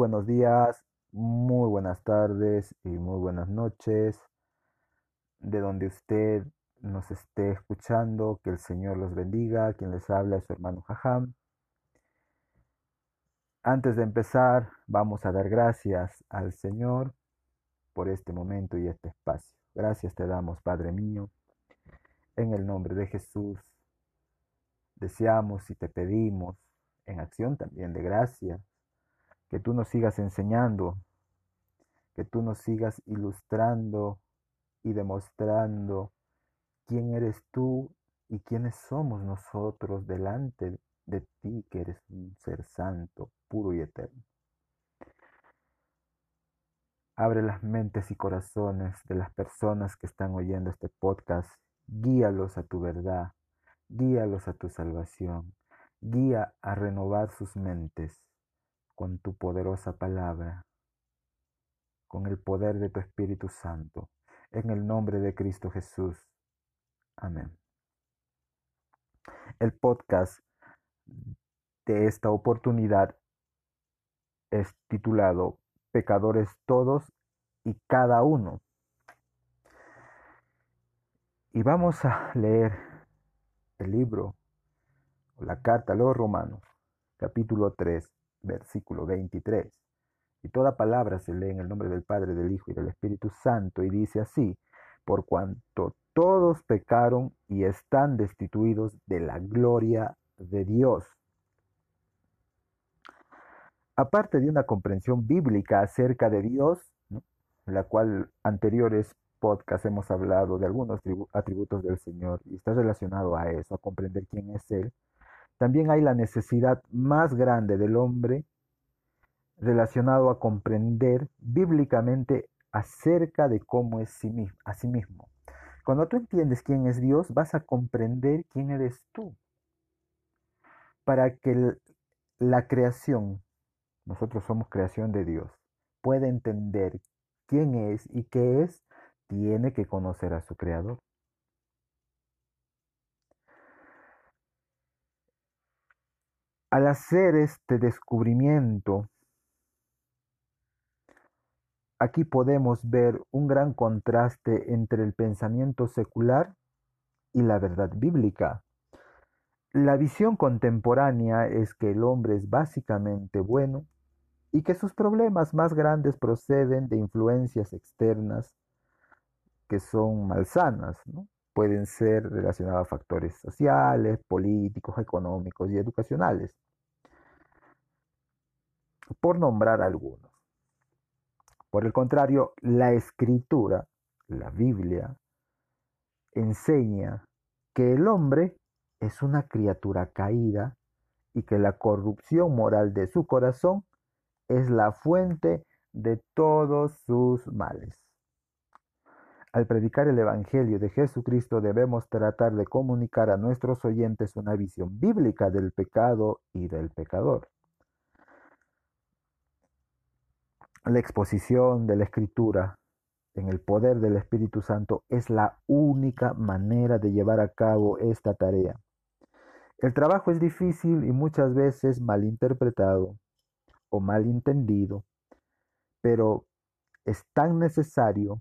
buenos días, muy buenas tardes y muy buenas noches. De donde usted nos esté escuchando, que el Señor los bendiga. Quien les habla es su hermano Jajam. Antes de empezar, vamos a dar gracias al Señor por este momento y este espacio. Gracias te damos, Padre mío, en el nombre de Jesús. Deseamos y te pedimos, en acción también de gracia, que tú nos sigas enseñando, que tú nos sigas ilustrando y demostrando quién eres tú y quiénes somos nosotros delante de ti, que eres un ser santo, puro y eterno. Abre las mentes y corazones de las personas que están oyendo este podcast. Guíalos a tu verdad, guíalos a tu salvación, guía a renovar sus mentes con tu poderosa palabra, con el poder de tu Espíritu Santo, en el nombre de Cristo Jesús. Amén. El podcast de esta oportunidad es titulado Pecadores todos y cada uno. Y vamos a leer el libro, la carta a los romanos, capítulo 3, versículo 23. Y toda palabra se lee en el nombre del Padre, del Hijo y del Espíritu Santo, y dice así, por cuanto todos pecaron y están destituidos de la gloria de Dios. Aparte de una comprensión bíblica acerca de Dios, la cual anteriores podcasts hemos hablado de algunos atributos del Señor y está relacionado a eso, a comprender quién es Él, también hay la necesidad más grande del hombre relacionado a comprender bíblicamente acerca de cómo es a sí mismo. Cuando tú entiendes quién es Dios, vas a comprender quién eres tú. Para que la creación, nosotros somos creación de Dios, pueda entender quién es y qué es, tiene que conocer a su creador. Al hacer este descubrimiento, aquí podemos ver un gran contraste entre el pensamiento secular y la verdad bíblica. La visión contemporánea es que el hombre es básicamente bueno y que sus problemas más grandes proceden de influencias externas que son malsanas, ¿no? Pueden ser relacionados a factores sociales, políticos, económicos y educacionales, por nombrar algunos. Por el contrario, la escritura, la Biblia, enseña que el hombre es una criatura caída y que la corrupción moral de su corazón es la fuente de todos sus males. Al predicar el Evangelio de Jesucristo debemos tratar de comunicar a nuestros oyentes una visión bíblica del pecado y del pecador. La exposición de la Escritura en el poder del Espíritu Santo es la única manera de llevar a cabo esta tarea. El trabajo es difícil y muchas veces malinterpretado o malentendido, pero es tan necesario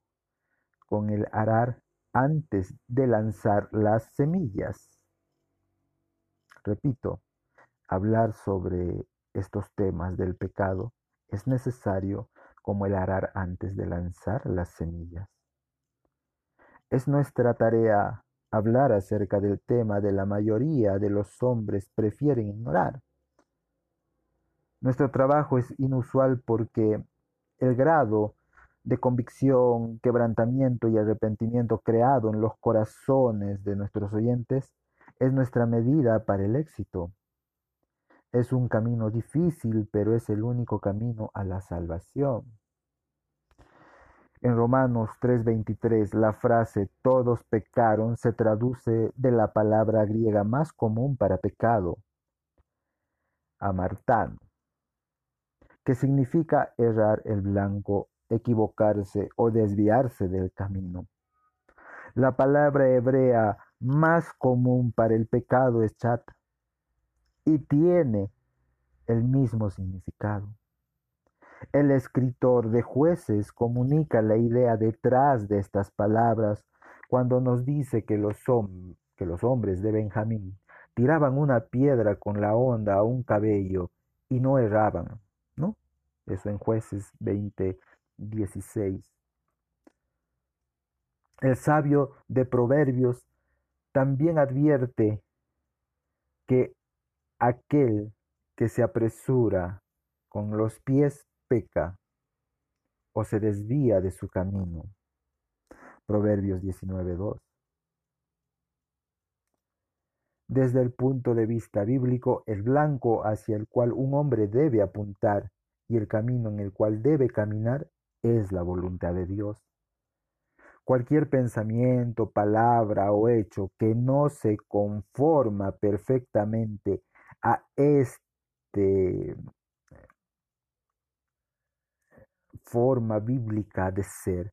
con el arar antes de lanzar las semillas. Repito, hablar sobre estos temas del pecado es necesario como el arar antes de lanzar las semillas. Es nuestra tarea hablar acerca del tema de la mayoría de los hombres prefieren ignorar. Nuestro trabajo es inusual porque el grado de convicción, quebrantamiento y arrepentimiento creado en los corazones de nuestros oyentes es nuestra medida para el éxito. Es un camino difícil, pero es el único camino a la salvación. En Romanos 3:23 la frase todos pecaron se traduce de la palabra griega más común para pecado, amartano, que significa errar el blanco equivocarse o desviarse del camino. La palabra hebrea más común para el pecado es chat y tiene el mismo significado. El escritor de jueces comunica la idea detrás de estas palabras cuando nos dice que los, hombres de Benjamín tiraban una piedra con la onda a un cabello y no erraban, ¿no? Eso en jueces 20, 16. El sabio de Proverbios también advierte que aquel que se apresura con los pies peca o se desvía de su camino. Proverbios 19.2. Desde el punto de vista bíblico, el blanco hacia el cual un hombre debe apuntar y el camino en el cual debe caminar es la voluntad de Dios. Cualquier pensamiento, palabra o hecho que no se conforma perfectamente a este forma bíblica de ser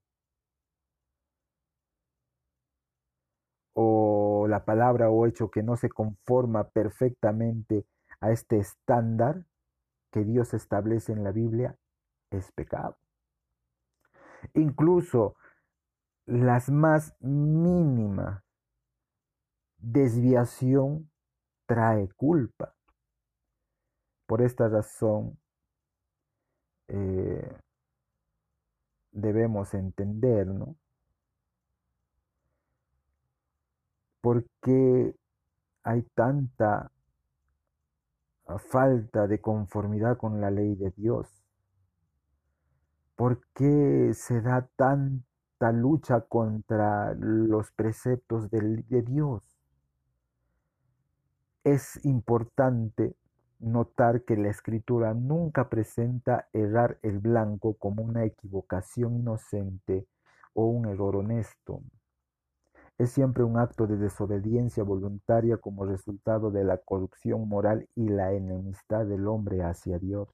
o la palabra o hecho que no se conforma perfectamente a este estándar que Dios establece en la Biblia es pecado. Incluso las más mínimas desviación trae culpa. Por esta razón eh, debemos entender, ¿no? ¿Por qué hay tanta falta de conformidad con la ley de Dios? ¿Por qué se da tanta lucha contra los preceptos de, de Dios? Es importante notar que la escritura nunca presenta errar el blanco como una equivocación inocente o un error honesto es siempre un acto de desobediencia voluntaria como resultado de la corrupción moral y la enemistad del hombre hacia Dios.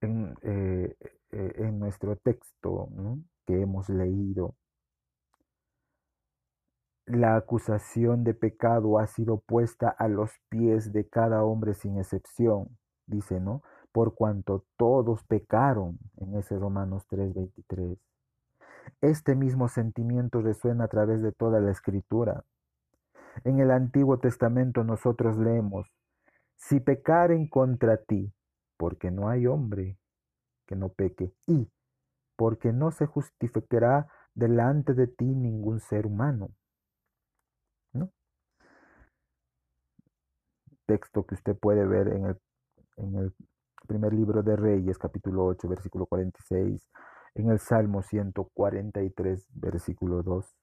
En, eh, eh, nuestro texto que hemos leído, la acusación de pecado ha sido puesta a los pies de cada hombre sin excepción, dice, ¿no? por cuanto todos pecaron, en ese Romanos 3:23. Este mismo sentimiento resuena a través de toda la escritura. En el Antiguo Testamento nosotros leemos, si pecaren contra ti, porque no hay hombre que no peque, y porque no se justificará delante de ti ningún ser humano. ¿No? Texto que usted puede ver en el, en el primer libro de Reyes, capítulo 8, versículo 46, en el Salmo 143, versículo 2.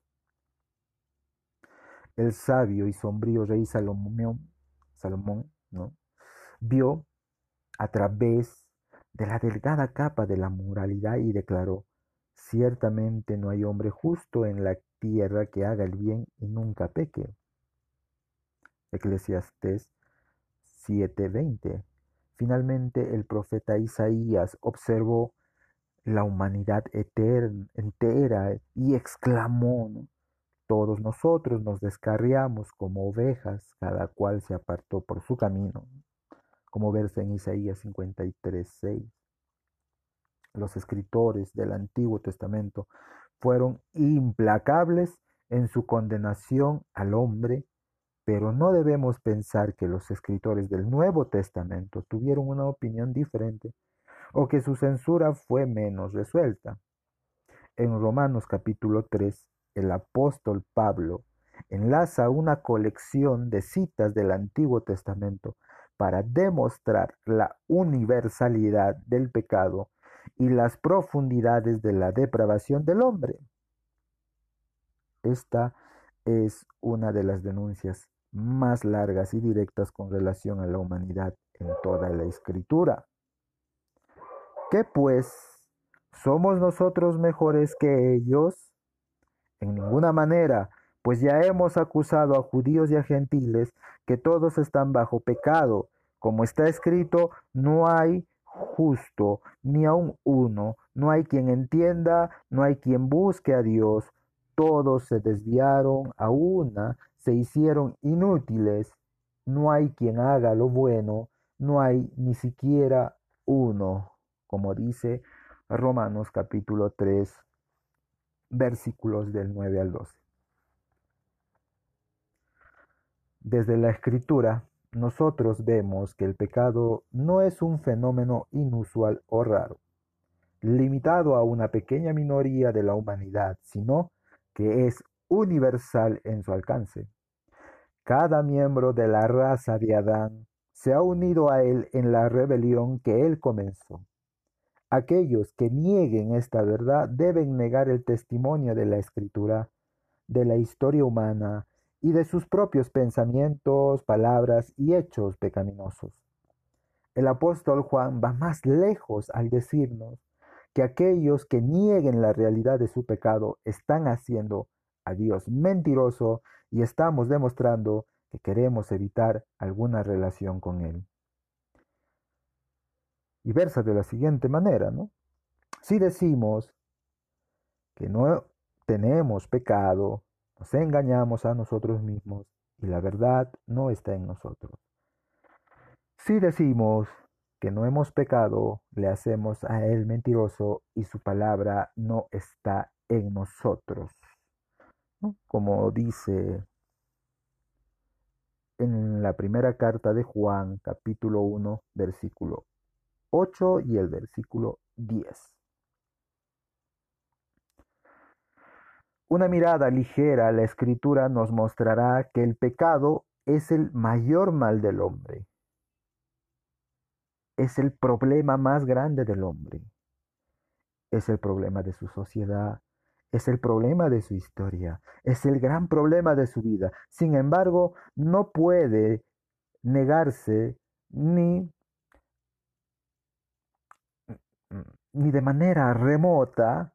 El sabio y sombrío rey Salomón, Salomón ¿no? vio a través de la delgada capa de la moralidad y declaró, ciertamente no hay hombre justo en la tierra que haga el bien y nunca peque. Eclesiastés 7:20 Finalmente el profeta Isaías observó la humanidad eterna, entera y exclamó, todos nosotros nos descarriamos como ovejas, cada cual se apartó por su camino, como verse en Isaías 53, 6. Los escritores del Antiguo Testamento fueron implacables en su condenación al hombre pero no debemos pensar que los escritores del Nuevo Testamento tuvieron una opinión diferente o que su censura fue menos resuelta. En Romanos capítulo 3, el apóstol Pablo enlaza una colección de citas del Antiguo Testamento para demostrar la universalidad del pecado y las profundidades de la depravación del hombre. Esta es una de las denuncias más largas y directas con relación a la humanidad en toda la escritura. ¿Qué pues? ¿Somos nosotros mejores que ellos? En ninguna manera, pues ya hemos acusado a judíos y a gentiles que todos están bajo pecado. Como está escrito, no hay justo, ni aun uno, no hay quien entienda, no hay quien busque a Dios, todos se desviaron a una, se hicieron inútiles. No hay quien haga lo bueno, no hay ni siquiera uno, como dice Romanos capítulo 3, versículos del 9 al 12. Desde la escritura, nosotros vemos que el pecado no es un fenómeno inusual o raro, limitado a una pequeña minoría de la humanidad, sino que es universal en su alcance. Cada miembro de la raza de Adán se ha unido a él en la rebelión que él comenzó. Aquellos que nieguen esta verdad deben negar el testimonio de la escritura, de la historia humana y de sus propios pensamientos, palabras y hechos pecaminosos. El apóstol Juan va más lejos al decirnos que aquellos que nieguen la realidad de su pecado están haciendo a Dios mentiroso y estamos demostrando que queremos evitar alguna relación con Él y versa de la siguiente manera, ¿no? Si decimos que no tenemos pecado, nos engañamos a nosotros mismos y la verdad no está en nosotros. Si decimos que no hemos pecado, le hacemos a él mentiroso y su palabra no está en nosotros. Como dice en la primera carta de Juan, capítulo 1, versículo 8 y el versículo 10. Una mirada ligera a la escritura nos mostrará que el pecado es el mayor mal del hombre. Es el problema más grande del hombre. Es el problema de su sociedad. Es el problema de su historia. Es el gran problema de su vida. Sin embargo, no puede negarse ni ni de manera remota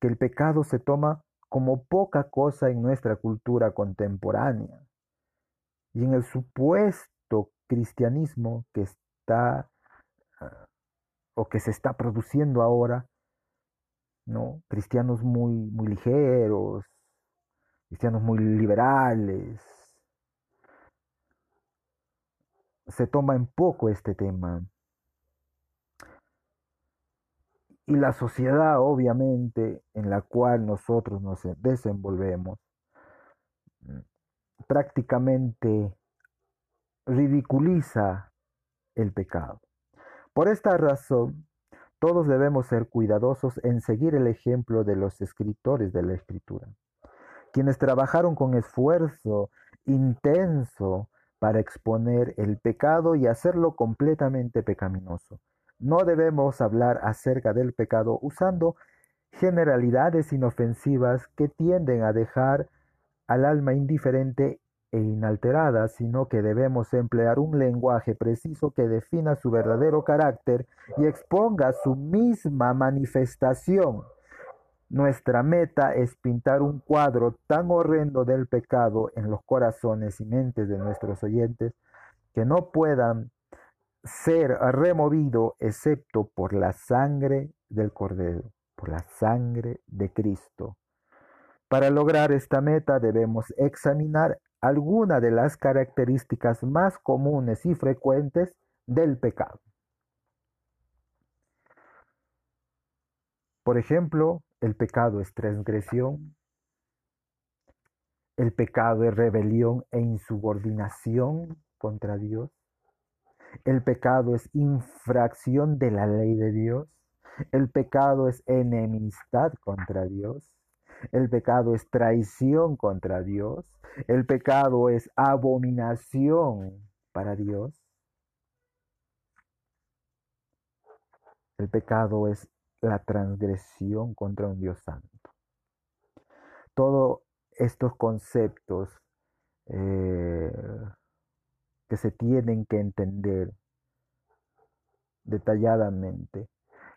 que el pecado se toma como poca cosa en nuestra cultura contemporánea. Y en el supuesto cristianismo que está o que se está produciendo ahora, ¿no? Cristianos muy, muy ligeros, cristianos muy liberales. Se toma en poco este tema. Y la sociedad obviamente en la cual nosotros nos desenvolvemos mm, prácticamente ridiculiza el pecado. Por esta razón, todos debemos ser cuidadosos en seguir el ejemplo de los escritores de la escritura, quienes trabajaron con esfuerzo intenso para exponer el pecado y hacerlo completamente pecaminoso. No debemos hablar acerca del pecado usando generalidades inofensivas que tienden a dejar al alma indiferente e inalterada, sino que debemos emplear un lenguaje preciso que defina su verdadero carácter y exponga su misma manifestación. Nuestra meta es pintar un cuadro tan horrendo del pecado en los corazones y mentes de nuestros oyentes que no puedan ser removido excepto por la sangre del Cordero, por la sangre de Cristo. Para lograr esta meta debemos examinar algunas de las características más comunes y frecuentes del pecado. Por ejemplo, el pecado es transgresión, el pecado es rebelión e insubordinación contra Dios, el pecado es infracción de la ley de Dios. El pecado es enemistad contra Dios. El pecado es traición contra Dios. El pecado es abominación para Dios. El pecado es la transgresión contra un Dios santo. Todos estos conceptos eh, que se tienen que entender detalladamente.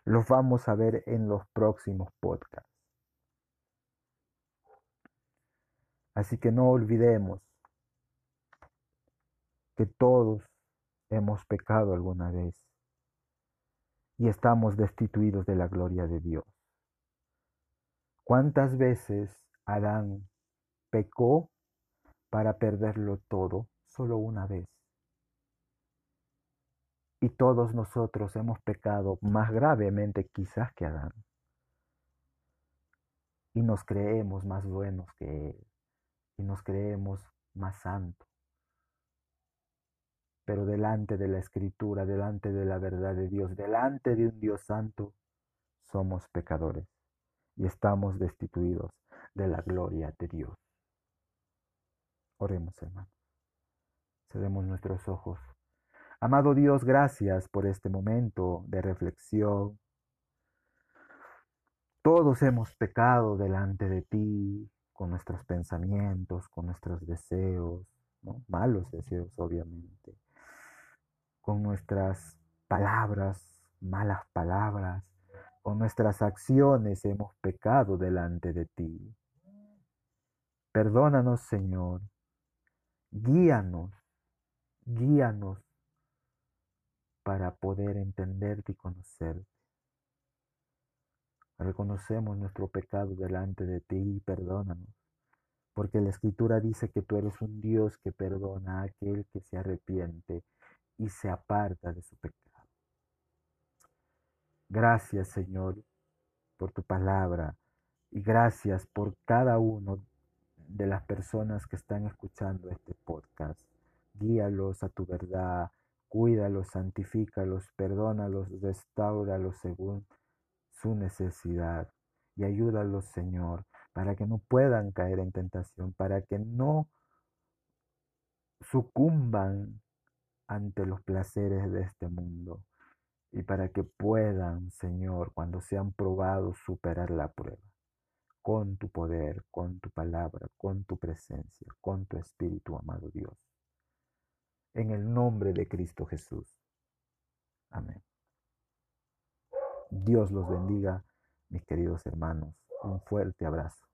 Los vamos a ver en los próximos podcasts. Así que no olvidemos que todos hemos pecado alguna vez y estamos destituidos de la gloria de Dios. ¿Cuántas veces Adán pecó para perderlo todo? Solo una vez Y todos nosotros hemos pecado más gravemente quizás que Adán. Y nos creemos más buenos que Él. Y nos creemos más santos. Pero delante de la escritura, delante de la verdad de Dios, delante de un Dios santo, somos pecadores y estamos destituidos de la gloria de Dios. Oremos, hermanos. Cerremos nuestros ojos. Amado Dios, gracias por este momento de reflexión. Todos hemos pecado delante de ti con nuestros pensamientos, con nuestros deseos, malos deseos obviamente, con nuestras palabras, malas palabras, con nuestras acciones hemos pecado delante de ti. Perdónanos, Señor. Guíanos, guíanos para poder entenderte y conocerte. Reconocemos nuestro pecado delante de ti y perdónanos, porque la Escritura dice que tú eres un Dios que perdona a aquel que se arrepiente y se aparta de su pecado. Gracias, Señor, por tu palabra y gracias por cada uno de las personas que están escuchando este podcast. Guíalos a tu verdad, cuídalos, santifícalos, perdónalos, restauralos según su necesidad y ayúdalos, Señor, para que no puedan caer en tentación, para que no sucumban ante los placeres de este mundo y para que puedan, Señor, cuando sean probados, superar la prueba con tu poder, con tu palabra, con tu presencia, con tu Espíritu, amado Dios. En el nombre de Cristo Jesús. Amén. Dios los bendiga, mis queridos hermanos. Un fuerte abrazo.